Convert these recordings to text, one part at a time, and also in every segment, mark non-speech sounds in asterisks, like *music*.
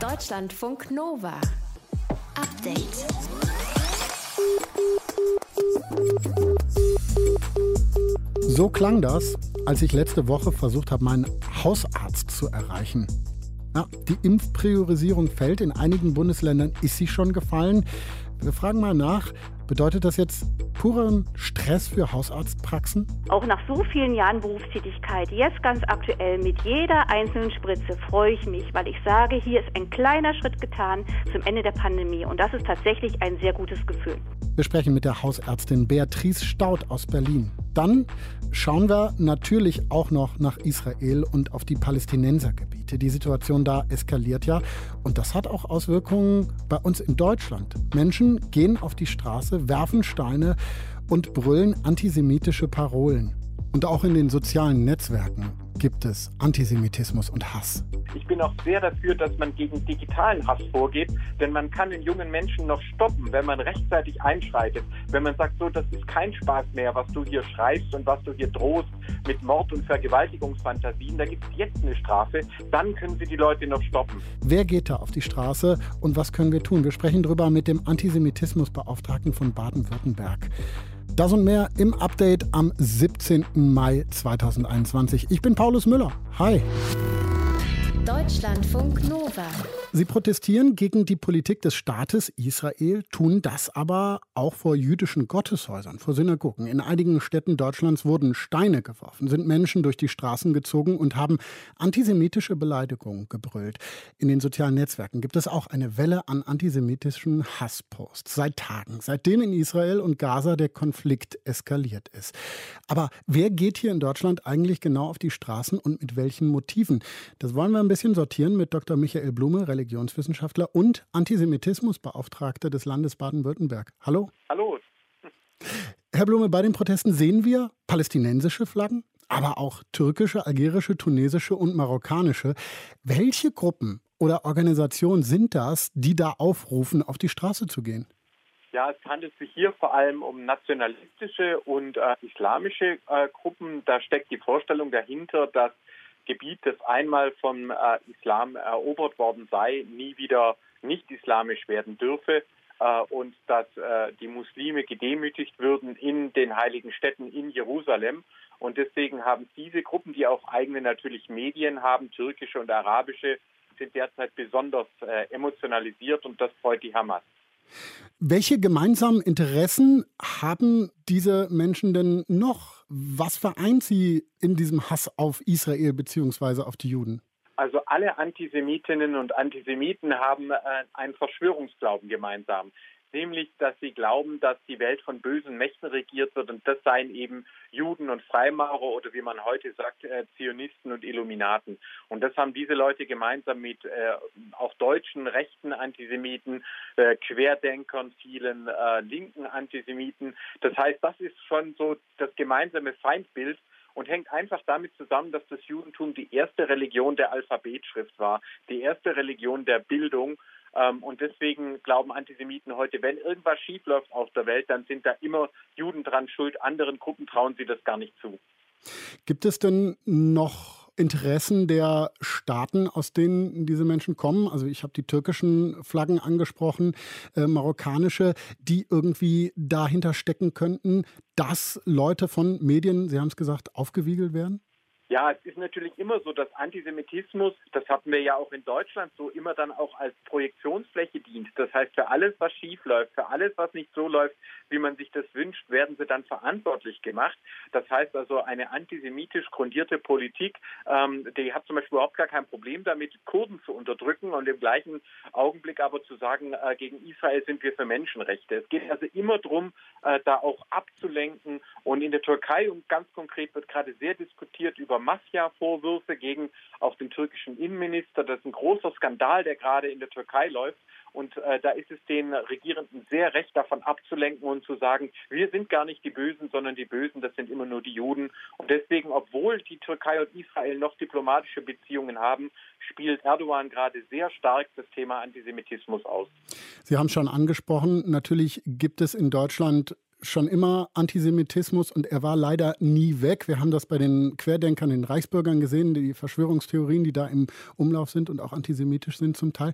Deutschlandfunk Nova. Update. So klang das, als ich letzte Woche versucht habe, meinen Hausarzt zu erreichen. Ja, die Impfpriorisierung fällt. In einigen Bundesländern ist sie schon gefallen. Wir fragen mal nach, bedeutet das jetzt puren Stress für Hausarztpraxen? Auch nach so vielen Jahren Berufstätigkeit, jetzt ganz aktuell mit jeder einzelnen Spritze freue ich mich, weil ich sage, hier ist ein kleiner Schritt getan zum Ende der Pandemie und das ist tatsächlich ein sehr gutes Gefühl. Wir sprechen mit der Hausärztin Beatrice Staud aus Berlin. Dann schauen wir natürlich auch noch nach Israel und auf die Palästinensergebiete. Die Situation da eskaliert ja und das hat auch Auswirkungen bei uns in Deutschland. Menschen gehen auf die Straße, werfen Steine und brüllen antisemitische Parolen. Und auch in den sozialen Netzwerken gibt es Antisemitismus und Hass. Ich bin auch sehr dafür, dass man gegen digitalen Hass vorgeht, denn man kann den jungen Menschen noch stoppen, wenn man rechtzeitig einschreitet. Wenn man sagt, so, das ist kein Spaß mehr, was du hier schreibst und was du hier drohst mit Mord- und Vergewaltigungsfantasien, da gibt es jetzt eine Strafe, dann können sie die Leute noch stoppen. Wer geht da auf die Straße und was können wir tun? Wir sprechen darüber mit dem Antisemitismusbeauftragten von Baden-Württemberg. Das und mehr im Update am 17. Mai 2021. Ich bin Paulus Müller. Hi. Deutschlandfunk Nova. Sie protestieren gegen die Politik des Staates Israel, tun das aber auch vor jüdischen Gotteshäusern, vor Synagogen. In einigen Städten Deutschlands wurden Steine geworfen, sind Menschen durch die Straßen gezogen und haben antisemitische Beleidigungen gebrüllt. In den sozialen Netzwerken gibt es auch eine Welle an antisemitischen Hassposts. Seit Tagen, seitdem in Israel und Gaza der Konflikt eskaliert ist. Aber wer geht hier in Deutschland eigentlich genau auf die Straßen und mit welchen Motiven? Das wollen wir ein bisschen sortieren mit Dr. Michael Blume, Religionswissenschaftler und Antisemitismusbeauftragter des Landes Baden-Württemberg. Hallo. Hallo. Herr Blume, bei den Protesten sehen wir palästinensische Flaggen, aber auch türkische, algerische, tunesische und marokkanische. Welche Gruppen oder Organisationen sind das, die da aufrufen, auf die Straße zu gehen? Ja, es handelt sich hier vor allem um nationalistische und äh, islamische äh, Gruppen. Da steckt die Vorstellung dahinter, dass Gebiet, das einmal vom äh, Islam erobert worden sei, nie wieder nicht islamisch werden dürfe äh, und dass äh, die Muslime gedemütigt würden in den heiligen Städten in Jerusalem. Und deswegen haben diese Gruppen, die auch eigene natürlich Medien haben, türkische und arabische, sind derzeit besonders äh, emotionalisiert und das freut die Hamas. Welche gemeinsamen Interessen haben diese Menschen denn noch? Was vereint sie in diesem Hass auf Israel bzw. auf die Juden? Also alle Antisemitinnen und Antisemiten haben äh, einen Verschwörungsglauben gemeinsam nämlich dass sie glauben, dass die Welt von bösen Mächten regiert wird und das seien eben Juden und Freimaurer oder wie man heute sagt, äh, Zionisten und Illuminaten. Und das haben diese Leute gemeinsam mit äh, auch deutschen rechten Antisemiten, äh, Querdenkern, vielen äh, linken Antisemiten. Das heißt, das ist schon so das gemeinsame Feindbild und hängt einfach damit zusammen, dass das Judentum die erste Religion der Alphabetschrift war, die erste Religion der Bildung und deswegen glauben Antisemiten heute, wenn irgendwas schiefläuft auf der Welt, dann sind da immer Juden dran schuld. Anderen Gruppen trauen sie das gar nicht zu. Gibt es denn noch Interessen der Staaten, aus denen diese Menschen kommen? Also ich habe die türkischen Flaggen angesprochen, äh, marokkanische, die irgendwie dahinter stecken könnten, dass Leute von Medien, Sie haben es gesagt, aufgewiegelt werden? Ja, es ist natürlich immer so, dass Antisemitismus, das hatten wir ja auch in Deutschland so, immer dann auch als Projektionsfläche dient. Das heißt, für alles, was schief läuft, für alles, was nicht so läuft, wie man sich das wünscht, werden sie dann verantwortlich gemacht. Das heißt also, eine antisemitisch grundierte Politik, ähm, die hat zum Beispiel überhaupt gar kein Problem damit, Kurden zu unterdrücken und im gleichen Augenblick aber zu sagen, äh, gegen Israel sind wir für Menschenrechte. Es geht also immer darum, äh, da auch abzulenken. Und in der Türkei, und ganz konkret wird gerade sehr diskutiert über über Mafia-Vorwürfe gegen auch den türkischen Innenminister. Das ist ein großer Skandal, der gerade in der Türkei läuft. Und äh, da ist es den Regierenden sehr recht, davon abzulenken und zu sagen, wir sind gar nicht die Bösen, sondern die Bösen, das sind immer nur die Juden. Und deswegen, obwohl die Türkei und Israel noch diplomatische Beziehungen haben, spielt Erdogan gerade sehr stark das Thema Antisemitismus aus. Sie haben schon angesprochen, natürlich gibt es in Deutschland schon immer Antisemitismus und er war leider nie weg. Wir haben das bei den Querdenkern, den Reichsbürgern gesehen, die Verschwörungstheorien, die da im Umlauf sind und auch antisemitisch sind zum Teil.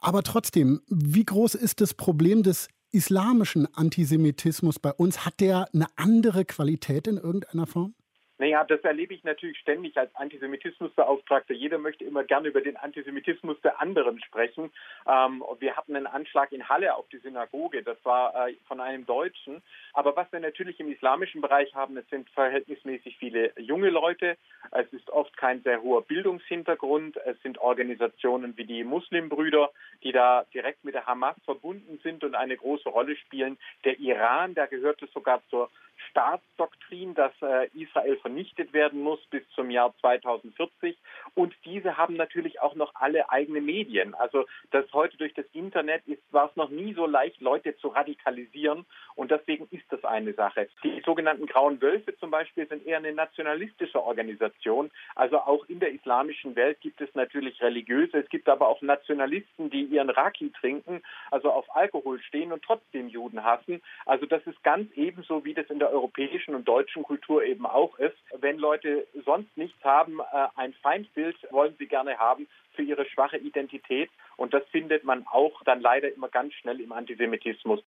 Aber trotzdem, wie groß ist das Problem des islamischen Antisemitismus bei uns? Hat der eine andere Qualität in irgendeiner Form? Naja, das erlebe ich natürlich ständig als Antisemitismusbeauftragter. Jeder möchte immer gerne über den Antisemitismus der anderen sprechen. Ähm, wir hatten einen Anschlag in Halle auf die Synagoge. Das war äh, von einem Deutschen. Aber was wir natürlich im islamischen Bereich haben, es sind verhältnismäßig viele junge Leute. Es ist oft kein sehr hoher Bildungshintergrund. Es sind Organisationen wie die Muslimbrüder, die da direkt mit der Hamas verbunden sind und eine große Rolle spielen. Der Iran, da gehört es sogar zur Staatsdoktrin, dass äh, Israel vernichtet werden muss bis zum Jahr 2040. Und diese haben natürlich auch noch alle eigene Medien. Also das heute durch das Internet ist, war es noch nie so leicht, Leute zu radikalisieren. Und deswegen ist das eine Sache. Die sogenannten Grauen Wölfe zum Beispiel sind eher eine nationalistische Organisation. Also auch in der islamischen Welt gibt es natürlich religiöse, es gibt aber auch Nationalisten, die ihren Raki trinken, also auf Alkohol stehen und trotzdem Juden hassen. Also das ist ganz ebenso, wie das in der europäischen und deutschen Kultur eben auch ist. Wenn Leute sonst nichts haben, äh, ein Feindbild wollen sie gerne haben für ihre schwache Identität. Und das findet man auch dann leider immer ganz schnell im Antisemitismus.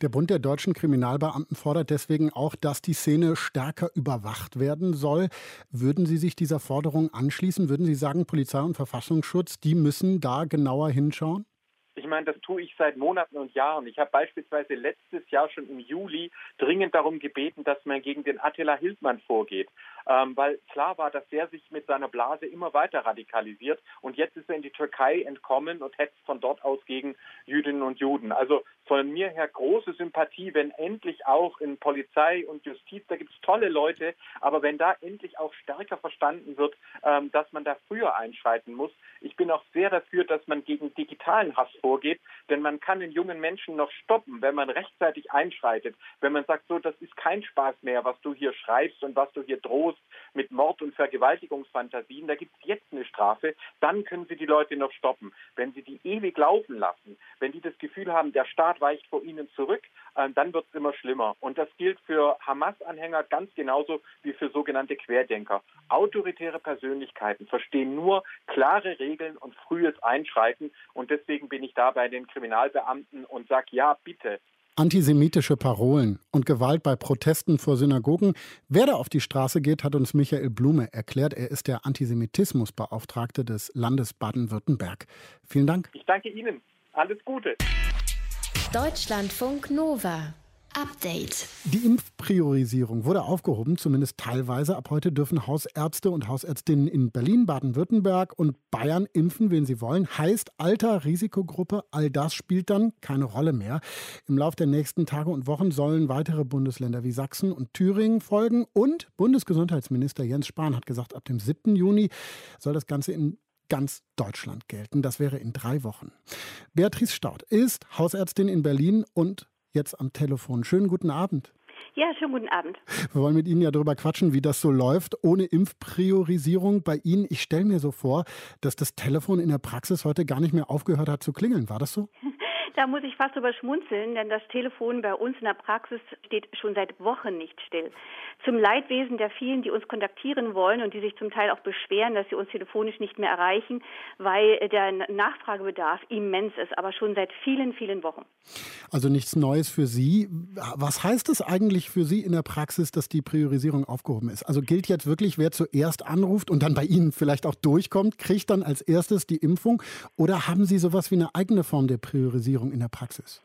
Der Bund der deutschen Kriminalbeamten fordert deswegen auch, dass die Szene stärker überwacht werden soll. Würden Sie sich dieser Forderung anschließen? Würden Sie sagen, Polizei und Verfassungsschutz, die müssen da genauer hinschauen? Ich meine, das tue ich seit Monaten und Jahren. Ich habe beispielsweise letztes Jahr schon im Juli dringend darum gebeten, dass man gegen den Attila Hildmann vorgeht ähm, weil klar war, dass der sich mit seiner Blase immer weiter radikalisiert und jetzt ist er in die Türkei entkommen und hetzt von dort aus gegen Jüdinnen und Juden. Also von mir her große Sympathie, wenn endlich auch in Polizei und Justiz, da gibt es tolle Leute, aber wenn da endlich auch stärker verstanden wird, ähm, dass man da früher einschreiten muss. Ich bin auch sehr dafür, dass man gegen digitalen Hass vorgeht, denn man kann den jungen Menschen noch stoppen, wenn man rechtzeitig einschreitet, wenn man sagt, so, das ist kein Spaß mehr, was du hier schreibst und was du hier drohst Terrorismus, mit Mord- und Vergewaltigungsfantasien, da gibt es jetzt eine Strafe, dann können Sie die Leute noch stoppen. Wenn Sie die ewig laufen lassen, wenn die das Gefühl haben, der Staat weicht vor ihnen zurück, äh, dann wird es immer schlimmer. Und das gilt für Hamas-Anhänger ganz genauso wie für sogenannte Querdenker. Autoritäre Persönlichkeiten verstehen nur klare Regeln und frühes Einschreiten. Und deswegen bin ich da bei den Kriminalbeamten und sage, ja, bitte, Antisemitische Parolen und Gewalt bei Protesten vor Synagogen. Wer da auf die Straße geht, hat uns Michael Blume erklärt. Er ist der Antisemitismusbeauftragte des Landes Baden-Württemberg. Vielen Dank. Ich danke Ihnen. Alles Gute. Deutschlandfunk Nova. Update. Die Impfpriorisierung wurde aufgehoben, zumindest teilweise. Ab heute dürfen Hausärzte und Hausärztinnen in Berlin, Baden-Württemberg und Bayern impfen, wen sie wollen. Heißt Alter, Risikogruppe, all das spielt dann keine Rolle mehr. Im Laufe der nächsten Tage und Wochen sollen weitere Bundesländer wie Sachsen und Thüringen folgen. Und Bundesgesundheitsminister Jens Spahn hat gesagt, ab dem 7. Juni soll das Ganze in ganz Deutschland gelten. Das wäre in drei Wochen. Beatrice Staud ist Hausärztin in Berlin und jetzt am Telefon. Schönen guten Abend. Ja, schönen guten Abend. Wir wollen mit Ihnen ja darüber quatschen, wie das so läuft, ohne Impfpriorisierung bei Ihnen. Ich stelle mir so vor, dass das Telefon in der Praxis heute gar nicht mehr aufgehört hat zu klingeln. War das so? *laughs* Da muss ich fast drüber schmunzeln, denn das Telefon bei uns in der Praxis steht schon seit Wochen nicht still. Zum Leidwesen der vielen, die uns kontaktieren wollen und die sich zum Teil auch beschweren, dass sie uns telefonisch nicht mehr erreichen, weil der Nachfragebedarf immens ist, aber schon seit vielen, vielen Wochen. Also nichts Neues für Sie. Was heißt es eigentlich für Sie in der Praxis, dass die Priorisierung aufgehoben ist? Also gilt jetzt wirklich, wer zuerst anruft und dann bei Ihnen vielleicht auch durchkommt, kriegt dann als erstes die Impfung? Oder haben Sie sowas wie eine eigene Form der Priorisierung? Priorisierung in der Praxis?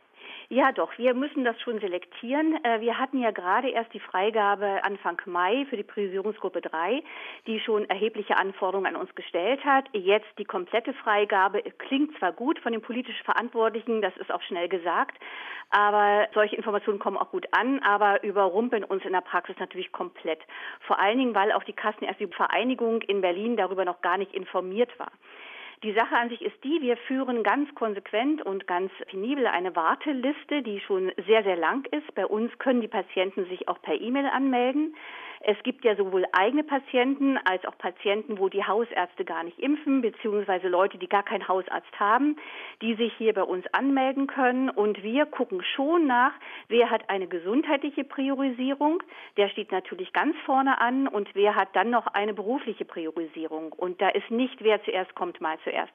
Ja, doch, wir müssen das schon selektieren. Äh, wir hatten ja gerade erst die Freigabe Anfang Mai für die Priorisierungsgruppe 3, die schon erhebliche Anforderungen an uns gestellt hat. Jetzt die komplette Freigabe klingt zwar gut von den politisch Verantwortlichen, das ist auch schnell gesagt, aber solche Informationen kommen auch gut an, aber überrumpeln uns in der Praxis natürlich komplett. Vor allen Dingen, weil auch die Kassenärztliche Vereinigung in Berlin darüber noch gar nicht informiert war. Die Sache an sich ist die, wir führen ganz konsequent und ganz penibel eine Warteliste, die schon sehr, sehr lang ist. Bei uns können die Patienten sich auch per E-Mail anmelden. Es gibt ja sowohl eigene Patienten als auch Patienten, wo die Hausärzte gar nicht impfen, beziehungsweise Leute, die gar keinen Hausarzt haben, die sich hier bei uns anmelden können. Und wir gucken schon nach, wer hat eine gesundheitliche Priorisierung, der steht natürlich ganz vorne an und wer hat dann noch eine berufliche Priorisierung. Und da ist nicht, wer zuerst kommt, mal zuerst.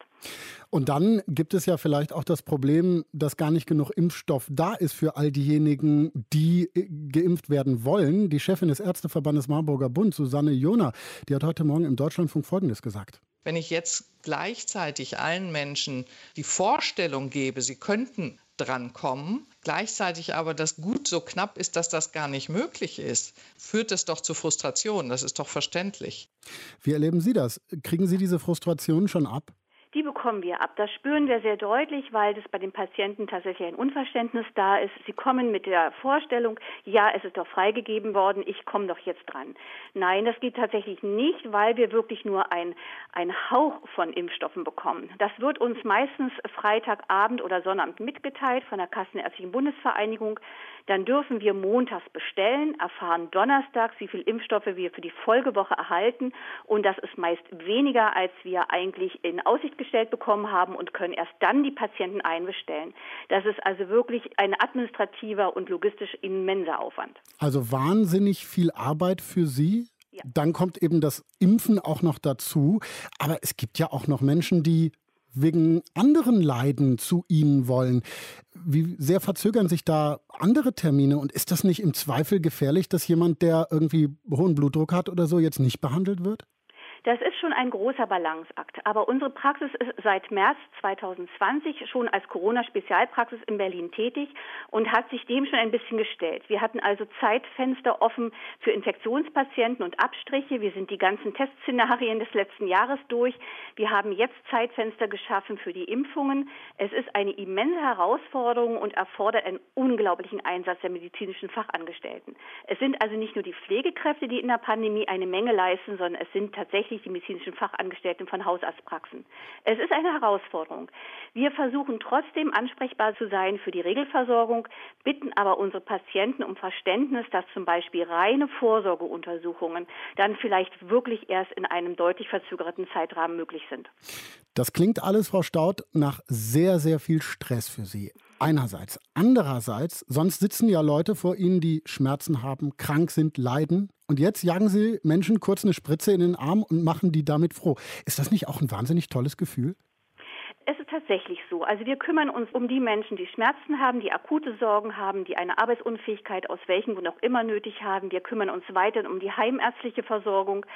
Und dann gibt es ja vielleicht auch das Problem, dass gar nicht genug Impfstoff da ist für all diejenigen, die äh, geimpft werden wollen. Die Chefin des Ärzteverbandes des Marburger Bund, Susanne Jona, die hat heute Morgen im Deutschlandfunk Folgendes gesagt. Wenn ich jetzt gleichzeitig allen Menschen die Vorstellung gebe, sie könnten drankommen, gleichzeitig aber das Gut so knapp ist, dass das gar nicht möglich ist, führt es doch zu Frustration. Das ist doch verständlich. Wie erleben Sie das? Kriegen Sie diese Frustration schon ab? Die bekommen wir ab. Das spüren wir sehr deutlich, weil das bei den Patienten tatsächlich ein Unverständnis da ist. Sie kommen mit der Vorstellung, ja, es ist doch freigegeben worden, ich komme doch jetzt dran. Nein, das geht tatsächlich nicht, weil wir wirklich nur ein, ein Hauch von Impfstoffen bekommen. Das wird uns meistens Freitagabend oder Sonnabend mitgeteilt von der Kassenärztlichen Bundesvereinigung. Dann dürfen wir montags bestellen, erfahren donnerstags, wie viel Impfstoffe wir für die Folgewoche erhalten. Und das ist meist weniger, als wir eigentlich in Aussicht gestellt bekommen haben und können erst dann die Patienten einbestellen. Das ist also wirklich ein administrativer und logistisch immenser Aufwand. Also wahnsinnig viel Arbeit für Sie. Ja. Dann kommt eben das Impfen auch noch dazu. Aber es gibt ja auch noch Menschen, die wegen anderen Leiden zu Ihnen wollen. Wie sehr verzögern sich da andere Termine und ist das nicht im Zweifel gefährlich, dass jemand, der irgendwie hohen Blutdruck hat oder so, jetzt nicht behandelt wird? Das ist schon ein großer Balanceakt. Aber unsere Praxis ist seit März 2020 schon als Corona-Spezialpraxis in Berlin tätig und hat sich dem schon ein bisschen gestellt. Wir hatten also Zeitfenster offen für Infektionspatienten und Abstriche. Wir sind die ganzen Testszenarien des letzten Jahres durch. Wir haben jetzt Zeitfenster geschaffen für die Impfungen. Es ist eine immense Herausforderung und erfordert einen unglaublichen Einsatz der medizinischen Fachangestellten. Es sind also nicht nur die Pflegekräfte, die in der Pandemie eine Menge leisten, sondern es sind tatsächlich tatsächlich die medizinischen Fachangestellten von Hausarztpraxen. Es ist eine Herausforderung. Wir versuchen trotzdem ansprechbar zu sein für die Regelversorgung, bitten aber unsere Patienten um Verständnis, dass zum Beispiel reine Vorsorgeuntersuchungen dann vielleicht wirklich erst in einem deutlich verzögerten Zeitrahmen möglich sind. Das klingt alles, Frau Staud, nach sehr, sehr viel Stress für Sie. Einerseits. Andererseits, sonst sitzen ja Leute vor Ihnen, die Schmerzen haben, krank sind, leiden. Und jetzt jagen Sie Menschen kurz eine Spritze in den Arm und machen die damit froh. Ist das nicht auch ein wahnsinnig tolles Gefühl? Tatsächlich so. Also wir kümmern uns um die Menschen, die Schmerzen haben, die akute Sorgen haben, die eine Arbeitsunfähigkeit aus welchen Grund auch immer nötig haben. Wir kümmern uns weiter um die heimärztliche Versorgung.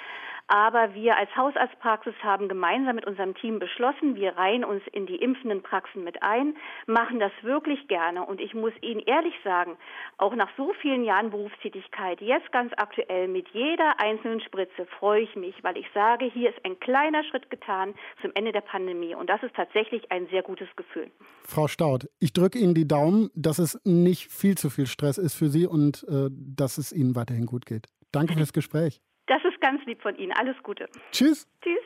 Aber wir als Hausarztpraxis haben gemeinsam mit unserem Team beschlossen, wir reihen uns in die impfenden Praxen mit ein, machen das wirklich gerne. Und ich muss Ihnen ehrlich sagen, auch nach so vielen Jahren Berufstätigkeit, jetzt ganz aktuell mit jeder einzelnen Spritze freue ich mich, weil ich sage, hier ist ein kleiner Schritt getan zum Ende der Pandemie. Und das ist tatsächlich ein sehr gutes Gefühl. Frau Staud, ich drücke Ihnen die Daumen, dass es nicht viel zu viel Stress ist für Sie und äh, dass es Ihnen weiterhin gut geht. Danke fürs Gespräch. Das ist ganz lieb von Ihnen. Alles Gute. Tschüss. Tschüss.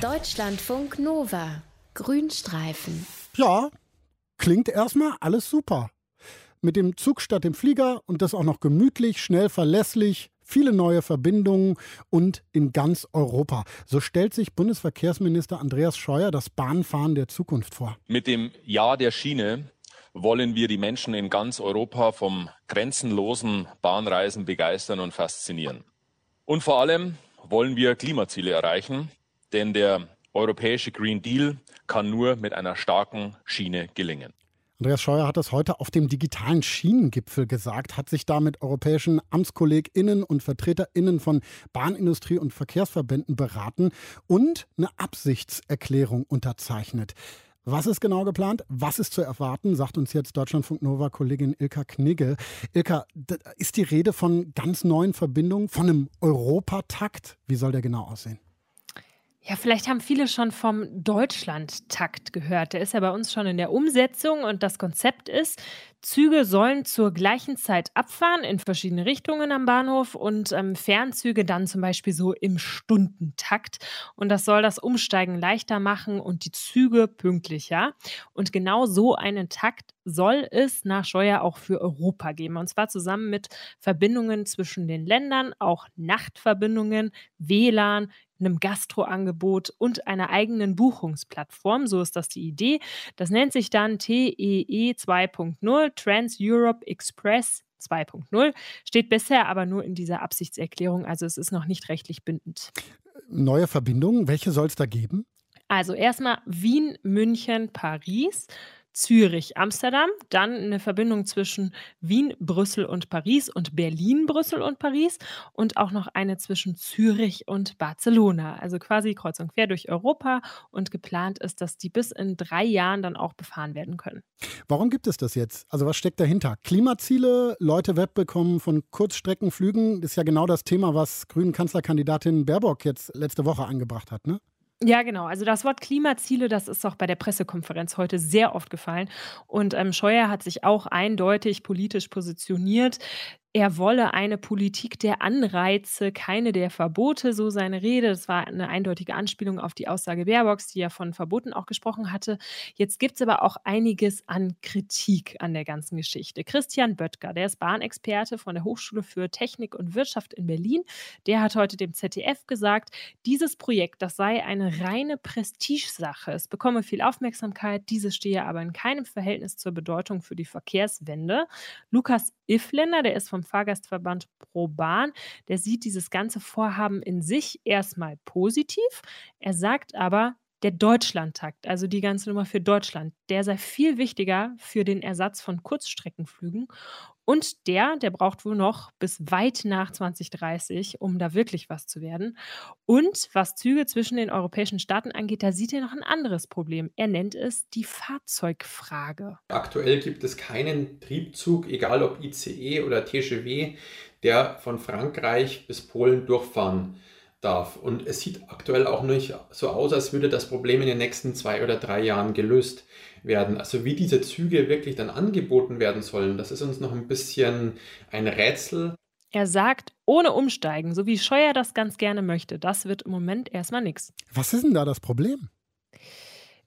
Deutschlandfunk Nova. Grünstreifen. Ja, klingt erstmal alles super. Mit dem Zug statt dem Flieger und das auch noch gemütlich, schnell, verlässlich, viele neue Verbindungen und in ganz Europa. So stellt sich Bundesverkehrsminister Andreas Scheuer das Bahnfahren der Zukunft vor. Mit dem Ja der Schiene wollen wir die Menschen in ganz Europa vom grenzenlosen Bahnreisen begeistern und faszinieren. Und vor allem wollen wir Klimaziele erreichen, denn der europäische Green Deal kann nur mit einer starken Schiene gelingen. Andreas Scheuer hat das heute auf dem digitalen Schienengipfel gesagt, hat sich da mit europäischen AmtskollegInnen und VertreterInnen von Bahnindustrie und Verkehrsverbänden beraten und eine Absichtserklärung unterzeichnet. Was ist genau geplant? Was ist zu erwarten? Sagt uns jetzt Deutschlandfunk Nova Kollegin Ilka Knigge. Ilka, ist die Rede von ganz neuen Verbindungen, von einem Europatakt? Wie soll der genau aussehen? Ja, vielleicht haben viele schon vom Deutschland-Takt gehört. Der ist ja bei uns schon in der Umsetzung und das Konzept ist, Züge sollen zur gleichen Zeit abfahren in verschiedene Richtungen am Bahnhof und ähm, Fernzüge dann zum Beispiel so im Stundentakt. Und das soll das Umsteigen leichter machen und die Züge pünktlicher. Und genau so einen Takt soll es nach Scheuer auch für Europa geben. Und zwar zusammen mit Verbindungen zwischen den Ländern, auch Nachtverbindungen, WLAN, einem Gastroangebot und einer eigenen Buchungsplattform. So ist das die Idee. Das nennt sich dann TEE 2.0, Trans Europe Express 2.0, steht bisher aber nur in dieser Absichtserklärung, also es ist noch nicht rechtlich bindend. Neue Verbindungen, welche soll es da geben? Also erstmal Wien, München, Paris. Zürich, Amsterdam, dann eine Verbindung zwischen Wien, Brüssel und Paris und Berlin, Brüssel und Paris und auch noch eine zwischen Zürich und Barcelona. Also quasi kreuz und quer durch Europa und geplant ist, dass die bis in drei Jahren dann auch befahren werden können. Warum gibt es das jetzt? Also was steckt dahinter? Klimaziele, Leute wegbekommen von Kurzstreckenflügen, ist ja genau das Thema, was Grünen Kanzlerkandidatin Baerbock jetzt letzte Woche angebracht hat, ne? Ja, genau. Also das Wort Klimaziele, das ist auch bei der Pressekonferenz heute sehr oft gefallen. Und ähm, Scheuer hat sich auch eindeutig politisch positioniert er wolle eine Politik der Anreize, keine der Verbote, so seine Rede. Das war eine eindeutige Anspielung auf die Aussage Baerbocks, die ja von Verboten auch gesprochen hatte. Jetzt gibt es aber auch einiges an Kritik an der ganzen Geschichte. Christian Böttger, der ist Bahnexperte von der Hochschule für Technik und Wirtschaft in Berlin, der hat heute dem ZDF gesagt, dieses Projekt, das sei eine reine Prestigesache. Es bekomme viel Aufmerksamkeit, diese stehe aber in keinem Verhältnis zur Bedeutung für die Verkehrswende. Lukas Ifländer, der ist vom Fahrgastverband ProBahn, der sieht dieses ganze Vorhaben in sich erstmal positiv. Er sagt aber, der Deutschlandtakt, also die ganze Nummer für Deutschland, der sei viel wichtiger für den Ersatz von Kurzstreckenflügen. Und der, der braucht wohl noch bis weit nach 2030, um da wirklich was zu werden. Und was Züge zwischen den europäischen Staaten angeht, da sieht er noch ein anderes Problem. Er nennt es die Fahrzeugfrage. Aktuell gibt es keinen Triebzug, egal ob ICE oder TGW, der von Frankreich bis Polen durchfahren darf. Und es sieht aktuell auch nicht so aus, als würde das Problem in den nächsten zwei oder drei Jahren gelöst werden. Also wie diese Züge wirklich dann angeboten werden sollen, das ist uns noch ein bisschen ein Rätsel. Er sagt, ohne Umsteigen, so wie Scheuer das ganz gerne möchte, das wird im Moment erstmal nichts. Was ist denn da das Problem?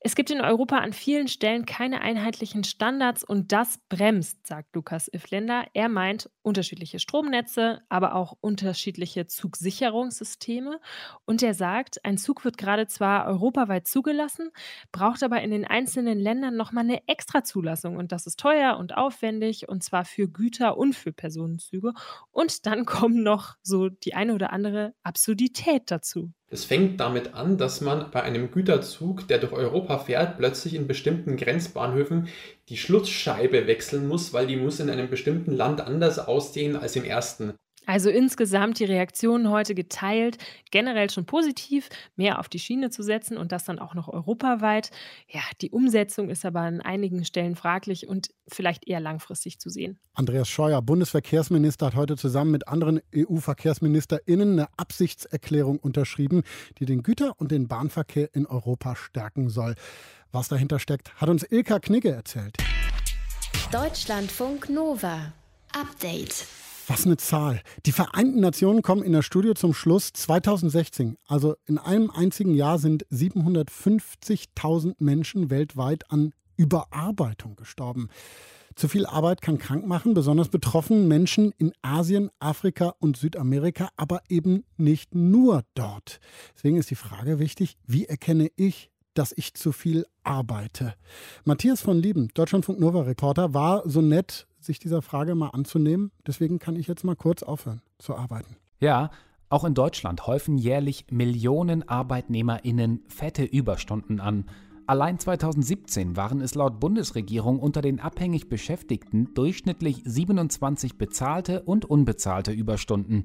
Es gibt in Europa an vielen Stellen keine einheitlichen Standards und das bremst, sagt Lukas Ifländer. Er meint unterschiedliche Stromnetze, aber auch unterschiedliche Zugsicherungssysteme. Und er sagt, ein Zug wird gerade zwar europaweit zugelassen, braucht aber in den einzelnen Ländern nochmal eine extra Zulassung. Und das ist teuer und aufwendig und zwar für Güter und für Personenzüge. Und dann *laughs* kommen noch so die eine oder andere Absurdität dazu. Es fängt damit an, dass man bei einem Güterzug, der durch Europa fährt, plötzlich in bestimmten Grenzbahnhöfen die Schlussscheibe wechseln muss, weil die muss in einem bestimmten Land anders aussehen als im ersten. Also insgesamt die Reaktionen heute geteilt, generell schon positiv, mehr auf die Schiene zu setzen und das dann auch noch europaweit. Ja, die Umsetzung ist aber an einigen Stellen fraglich und vielleicht eher langfristig zu sehen. Andreas Scheuer, Bundesverkehrsminister, hat heute zusammen mit anderen EU-VerkehrsministerInnen eine Absichtserklärung unterschrieben, die den Güter- und den Bahnverkehr in Europa stärken soll. Was dahinter steckt, hat uns Ilka Knigge erzählt. Deutschlandfunk Nova. Update. Was eine Zahl. Die Vereinten Nationen kommen in der Studie zum Schluss 2016. Also in einem einzigen Jahr sind 750.000 Menschen weltweit an Überarbeitung gestorben. Zu viel Arbeit kann krank machen, besonders betroffen Menschen in Asien, Afrika und Südamerika, aber eben nicht nur dort. Deswegen ist die Frage wichtig, wie erkenne ich, dass ich zu viel arbeite? Matthias von Lieben, Deutschlandfunk Nova Reporter, war so nett, sich dieser Frage mal anzunehmen. Deswegen kann ich jetzt mal kurz aufhören zu arbeiten. Ja, auch in Deutschland häufen jährlich Millionen ArbeitnehmerInnen fette Überstunden an. Allein 2017 waren es laut Bundesregierung unter den abhängig Beschäftigten durchschnittlich 27 bezahlte und unbezahlte Überstunden.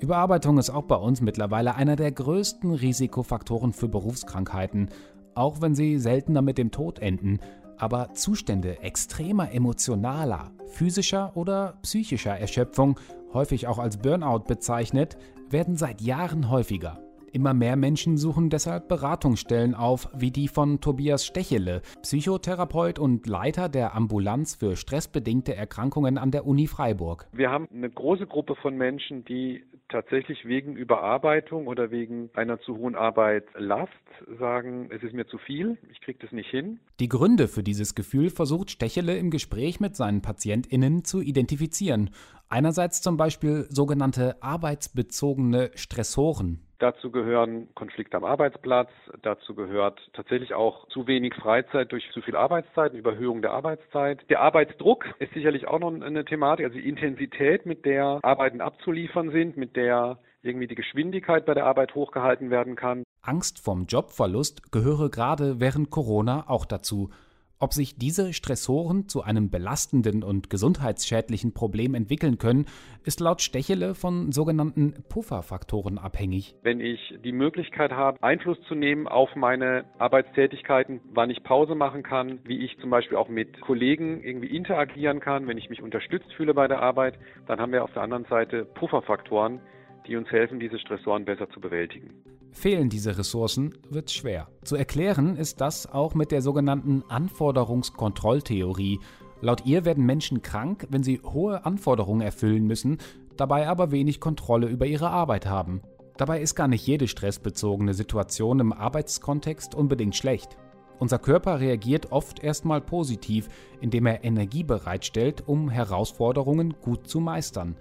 Überarbeitung ist auch bei uns mittlerweile einer der größten Risikofaktoren für Berufskrankheiten, auch wenn sie seltener mit dem Tod enden aber Zustände extremer emotionaler, physischer oder psychischer Erschöpfung, häufig auch als Burnout bezeichnet, werden seit Jahren häufiger. Immer mehr Menschen suchen deshalb Beratungsstellen auf, wie die von Tobias Stechele, Psychotherapeut und Leiter der Ambulanz für stressbedingte Erkrankungen an der Uni Freiburg. Wir haben eine große Gruppe von Menschen, die tatsächlich wegen Überarbeitung oder wegen einer zu hohen Arbeitslast sagen, es ist mir zu viel, ich kriege das nicht hin. Die Gründe für dieses Gefühl versucht Stechele im Gespräch mit seinen PatientInnen zu identifizieren. Einerseits zum Beispiel sogenannte arbeitsbezogene Stressoren. Dazu gehören Konflikte am Arbeitsplatz, dazu gehört tatsächlich auch zu wenig Freizeit durch zu viel Arbeitszeit, Überhöhung der Arbeitszeit. Der Arbeitsdruck ist sicherlich auch noch eine Thematik, also die Intensität, mit der Arbeiten abzuliefern sind, mit der irgendwie die Geschwindigkeit bei der Arbeit hochgehalten werden kann. Angst vorm Jobverlust gehöre gerade während Corona auch dazu. Ob sich diese Stressoren zu einem belastenden und gesundheitsschädlichen Problem entwickeln können, ist laut Stechele von sogenannten Pufferfaktoren abhängig. Wenn ich die Möglichkeit habe, Einfluss zu nehmen auf meine Arbeitstätigkeiten, wann ich Pause machen kann, wie ich zum Beispiel auch mit Kollegen irgendwie interagieren kann, wenn ich mich unterstützt fühle bei der Arbeit, dann haben wir auf der anderen Seite Pufferfaktoren, die uns helfen, diese Stressoren besser zu bewältigen. Fehlen diese Ressourcen, wird schwer. Zu erklären ist das auch mit der sogenannten Anforderungskontrolltheorie. Laut ihr werden Menschen krank, wenn sie hohe Anforderungen erfüllen müssen, dabei aber wenig Kontrolle über ihre Arbeit haben. Dabei ist gar nicht jede stressbezogene Situation im Arbeitskontext unbedingt schlecht. Unser Körper reagiert oft erstmal positiv, indem er Energie bereitstellt, um Herausforderungen gut zu meistern.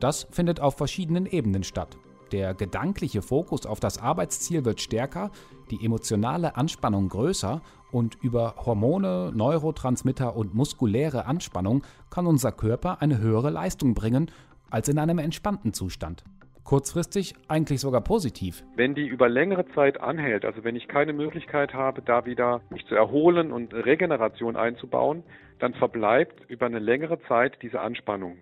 Das findet auf verschiedenen Ebenen statt. Der gedankliche Fokus auf das Arbeitsziel wird stärker, die emotionale Anspannung größer und über Hormone, Neurotransmitter und muskuläre Anspannung kann unser Körper eine höhere Leistung bringen als in einem entspannten Zustand. Kurzfristig eigentlich sogar positiv. Wenn die über längere Zeit anhält, also wenn ich keine Möglichkeit habe, da wieder mich zu erholen und Regeneration einzubauen, dann verbleibt über eine längere Zeit diese Anspannung.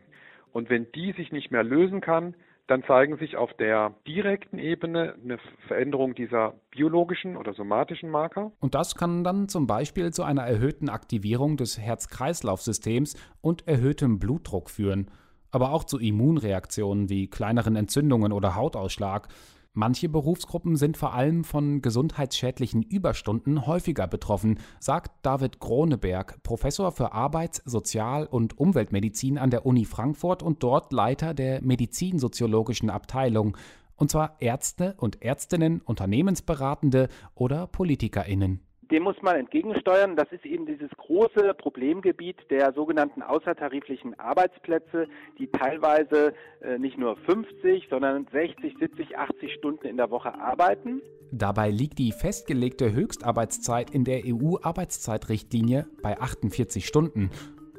Und wenn die sich nicht mehr lösen kann, dann zeigen sich auf der direkten Ebene eine Veränderung dieser biologischen oder somatischen Marker. Und das kann dann zum Beispiel zu einer erhöhten Aktivierung des Herz-Kreislauf-Systems und erhöhtem Blutdruck führen, aber auch zu Immunreaktionen wie kleineren Entzündungen oder Hautausschlag. Manche Berufsgruppen sind vor allem von gesundheitsschädlichen Überstunden häufiger betroffen, sagt David Kroneberg, Professor für Arbeits-, Sozial- und Umweltmedizin an der Uni Frankfurt und dort Leiter der medizinsoziologischen Abteilung. Und zwar Ärzte und Ärztinnen, Unternehmensberatende oder PolitikerInnen dem muss man entgegensteuern. Das ist eben dieses große Problemgebiet der sogenannten außertariflichen Arbeitsplätze, die teilweise äh, nicht nur 50, sondern 60, 70, 80 Stunden in der Woche arbeiten. Dabei liegt die festgelegte Höchstarbeitszeit in der EU-Arbeitszeitrichtlinie bei 48 Stunden.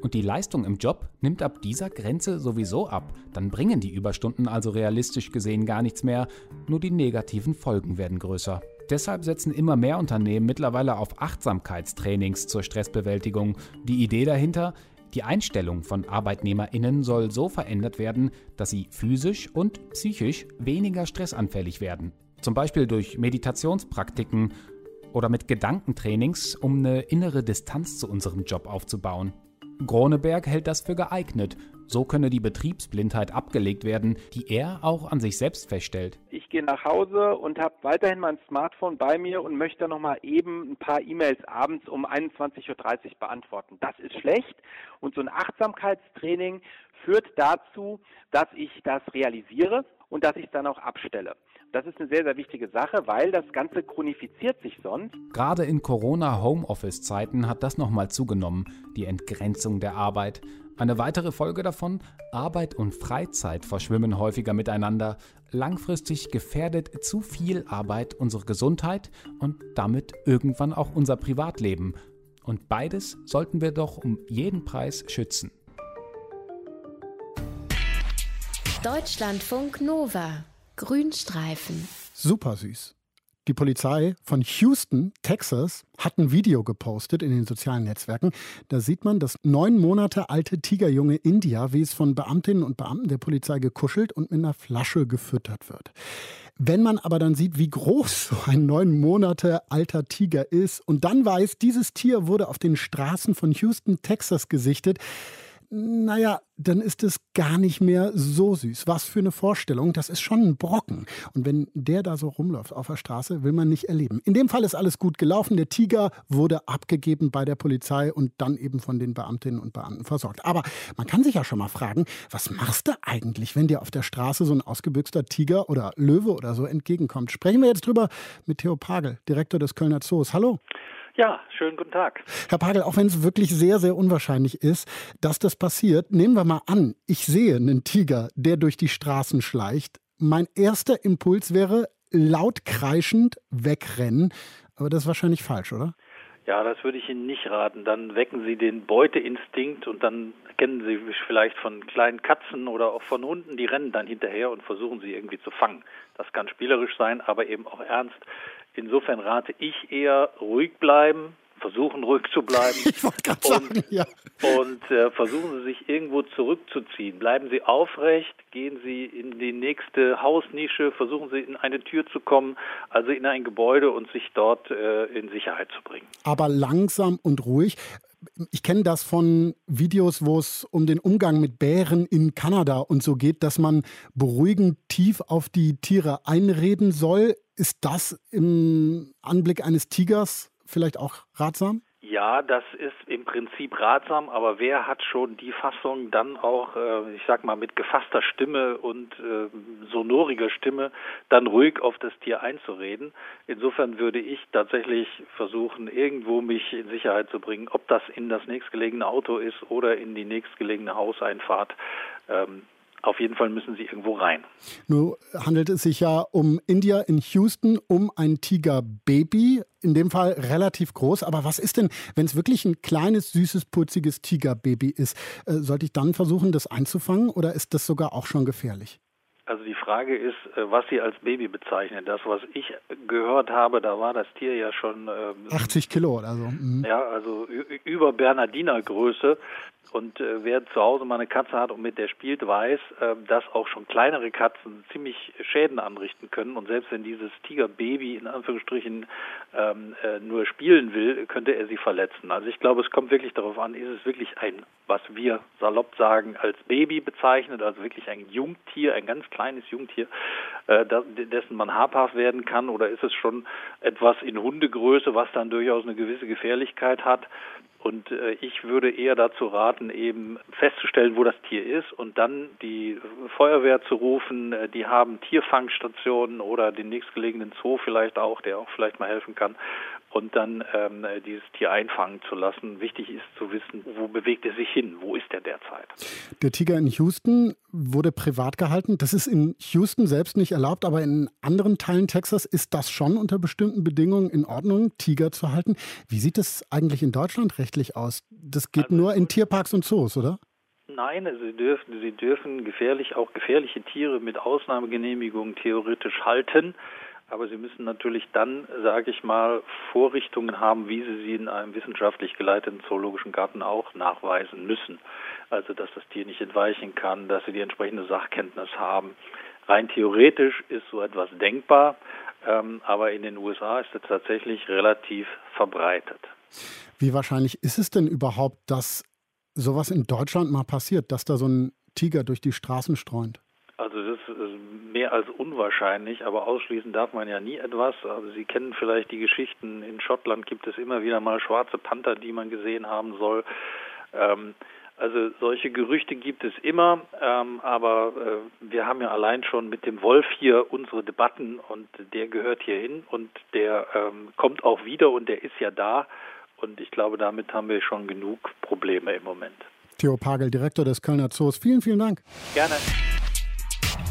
Und die Leistung im Job nimmt ab dieser Grenze sowieso ab. Dann bringen die Überstunden also realistisch gesehen gar nichts mehr, nur die negativen Folgen werden größer. Deshalb setzen immer mehr Unternehmen mittlerweile auf Achtsamkeitstrainings zur Stressbewältigung. Die Idee dahinter, die Einstellung von Arbeitnehmerinnen soll so verändert werden, dass sie physisch und psychisch weniger stressanfällig werden. Zum Beispiel durch Meditationspraktiken oder mit Gedankentrainings, um eine innere Distanz zu unserem Job aufzubauen. Groneberg hält das für geeignet. So könne die Betriebsblindheit abgelegt werden, die er auch an sich selbst feststellt. Ich gehe nach Hause und habe weiterhin mein Smartphone bei mir und möchte noch mal eben ein paar E-Mails abends um 21.30 Uhr beantworten. Das ist schlecht und so ein Achtsamkeitstraining führt dazu, dass ich das realisiere und dass ich es dann auch abstelle. Das ist eine sehr, sehr wichtige Sache, weil das Ganze chronifiziert sich sonst. Gerade in Corona-Homeoffice-Zeiten hat das nochmal zugenommen, die Entgrenzung der Arbeit. Eine weitere Folge davon, Arbeit und Freizeit verschwimmen häufiger miteinander. Langfristig gefährdet zu viel Arbeit unsere Gesundheit und damit irgendwann auch unser Privatleben. Und beides sollten wir doch um jeden Preis schützen. Deutschlandfunk Nova Grünstreifen. Super süß. Die Polizei von Houston, Texas, hat ein Video gepostet in den sozialen Netzwerken. Da sieht man das neun Monate alte Tigerjunge India, wie es von Beamtinnen und Beamten der Polizei gekuschelt und mit einer Flasche gefüttert wird. Wenn man aber dann sieht, wie groß so ein neun Monate alter Tiger ist und dann weiß, dieses Tier wurde auf den Straßen von Houston, Texas gesichtet, naja, dann ist es gar nicht mehr so süß. Was für eine Vorstellung, das ist schon ein Brocken. Und wenn der da so rumläuft auf der Straße, will man nicht erleben. In dem Fall ist alles gut gelaufen. Der Tiger wurde abgegeben bei der Polizei und dann eben von den Beamtinnen und Beamten versorgt. Aber man kann sich ja schon mal fragen, was machst du eigentlich, wenn dir auf der Straße so ein ausgebüxter Tiger oder Löwe oder so entgegenkommt? Sprechen wir jetzt drüber mit Theo Pagel, Direktor des Kölner Zoos. Hallo. Ja, schönen guten Tag. Herr Pagel, auch wenn es wirklich sehr, sehr unwahrscheinlich ist, dass das passiert, nehmen wir mal an, ich sehe einen Tiger, der durch die Straßen schleicht. Mein erster Impuls wäre laut kreischend wegrennen. Aber das ist wahrscheinlich falsch, oder? Ja, das würde ich Ihnen nicht raten. Dann wecken Sie den Beuteinstinkt und dann kennen Sie vielleicht von kleinen Katzen oder auch von Hunden, die rennen dann hinterher und versuchen sie irgendwie zu fangen. Das kann spielerisch sein, aber eben auch ernst. Insofern rate ich eher ruhig bleiben, versuchen ruhig zu bleiben. *laughs* Ich wollte gerade sagen, ja. Und äh, versuchen Sie sich irgendwo zurückzuziehen. Bleiben Sie aufrecht, gehen Sie in die nächste Hausnische, versuchen Sie in eine Tür zu kommen, also in ein Gebäude und sich dort äh, in Sicherheit zu bringen. Aber langsam und ruhig ich kenne das von Videos, wo es um den Umgang mit Bären in Kanada und so geht, dass man beruhigend tief auf die Tiere einreden soll. Ist das im Anblick eines Tigers vielleicht auch ratsam? Ja, das ist im Prinzip ratsam, aber wer hat schon die Fassung dann auch, äh, ich sag mal, mit gefasster Stimme und äh, sonoriger Stimme dann ruhig auf das Tier einzureden? Insofern würde ich tatsächlich versuchen, irgendwo mich in Sicherheit zu bringen, ob das in das nächstgelegene Auto ist oder in die nächstgelegene Hauseinfahrt. Ähm, auf jeden Fall müssen sie irgendwo rein. Nun handelt es sich ja um India in Houston, um ein Tigerbaby. In dem Fall relativ groß. Aber was ist denn, wenn es wirklich ein kleines, süßes, putziges Tigerbaby ist? Äh, sollte ich dann versuchen, das einzufangen oder ist das sogar auch schon gefährlich? Also die Frage ist, äh, was Sie als Baby bezeichnen. Das, was ich gehört habe, da war das Tier ja schon ähm, 80 Kilo oder so. Mhm. Ja, also über Bernardiner Größe. Und äh, wer zu Hause mal eine Katze hat und mit der spielt, weiß, äh, dass auch schon kleinere Katzen ziemlich Schäden anrichten können. Und selbst wenn dieses Tigerbaby in Anführungsstrichen ähm, äh, nur spielen will, könnte er sie verletzen. Also ich glaube, es kommt wirklich darauf an, ist es wirklich ein, was wir salopp sagen, als Baby bezeichnet, also wirklich ein Jungtier, ein ganz kleines Jungtier, äh, dessen man habhaft werden kann, oder ist es schon etwas in Hundegröße, was dann durchaus eine gewisse Gefährlichkeit hat? Und äh, ich würde eher dazu raten, eben festzustellen, wo das Tier ist und dann die Feuerwehr zu rufen. Äh, die haben Tierfangstationen oder den nächstgelegenen Zoo vielleicht auch, der auch vielleicht mal helfen kann und dann ähm, dieses Tier einfangen zu lassen. Wichtig ist zu wissen, wo bewegt er sich hin, wo ist er derzeit. Der Tiger in Houston wurde privat gehalten. Das ist in Houston selbst nicht erlaubt, aber in anderen Teilen Texas ist das schon unter bestimmten Bedingungen in Ordnung, Tiger zu halten. Wie sieht es eigentlich in Deutschland rechtlich aus? Das geht also, nur in Tierparks und Zoos, oder? Nein, also sie dürfen, sie dürfen gefährlich, auch gefährliche Tiere mit Ausnahmegenehmigung theoretisch halten. Aber Sie müssen natürlich dann, sage ich mal, Vorrichtungen haben, wie Sie sie in einem wissenschaftlich geleiteten zoologischen Garten auch nachweisen müssen. Also, dass das Tier nicht entweichen kann, dass Sie die entsprechende Sachkenntnis haben. Rein theoretisch ist so etwas denkbar, ähm, aber in den USA ist es tatsächlich relativ verbreitet. Wie wahrscheinlich ist es denn überhaupt, dass sowas in Deutschland mal passiert, dass da so ein Tiger durch die Straßen streunt? Also das ist mehr als unwahrscheinlich, aber ausschließen darf man ja nie etwas. Also Sie kennen vielleicht die Geschichten, in Schottland gibt es immer wieder mal schwarze Panther, die man gesehen haben soll. Ähm, also solche Gerüchte gibt es immer, ähm, aber äh, wir haben ja allein schon mit dem Wolf hier unsere Debatten und der gehört hier hin und der ähm, kommt auch wieder und der ist ja da und ich glaube, damit haben wir schon genug Probleme im Moment. Theo Pagel, Direktor des Kölner Zoos, vielen, vielen Dank. Gerne.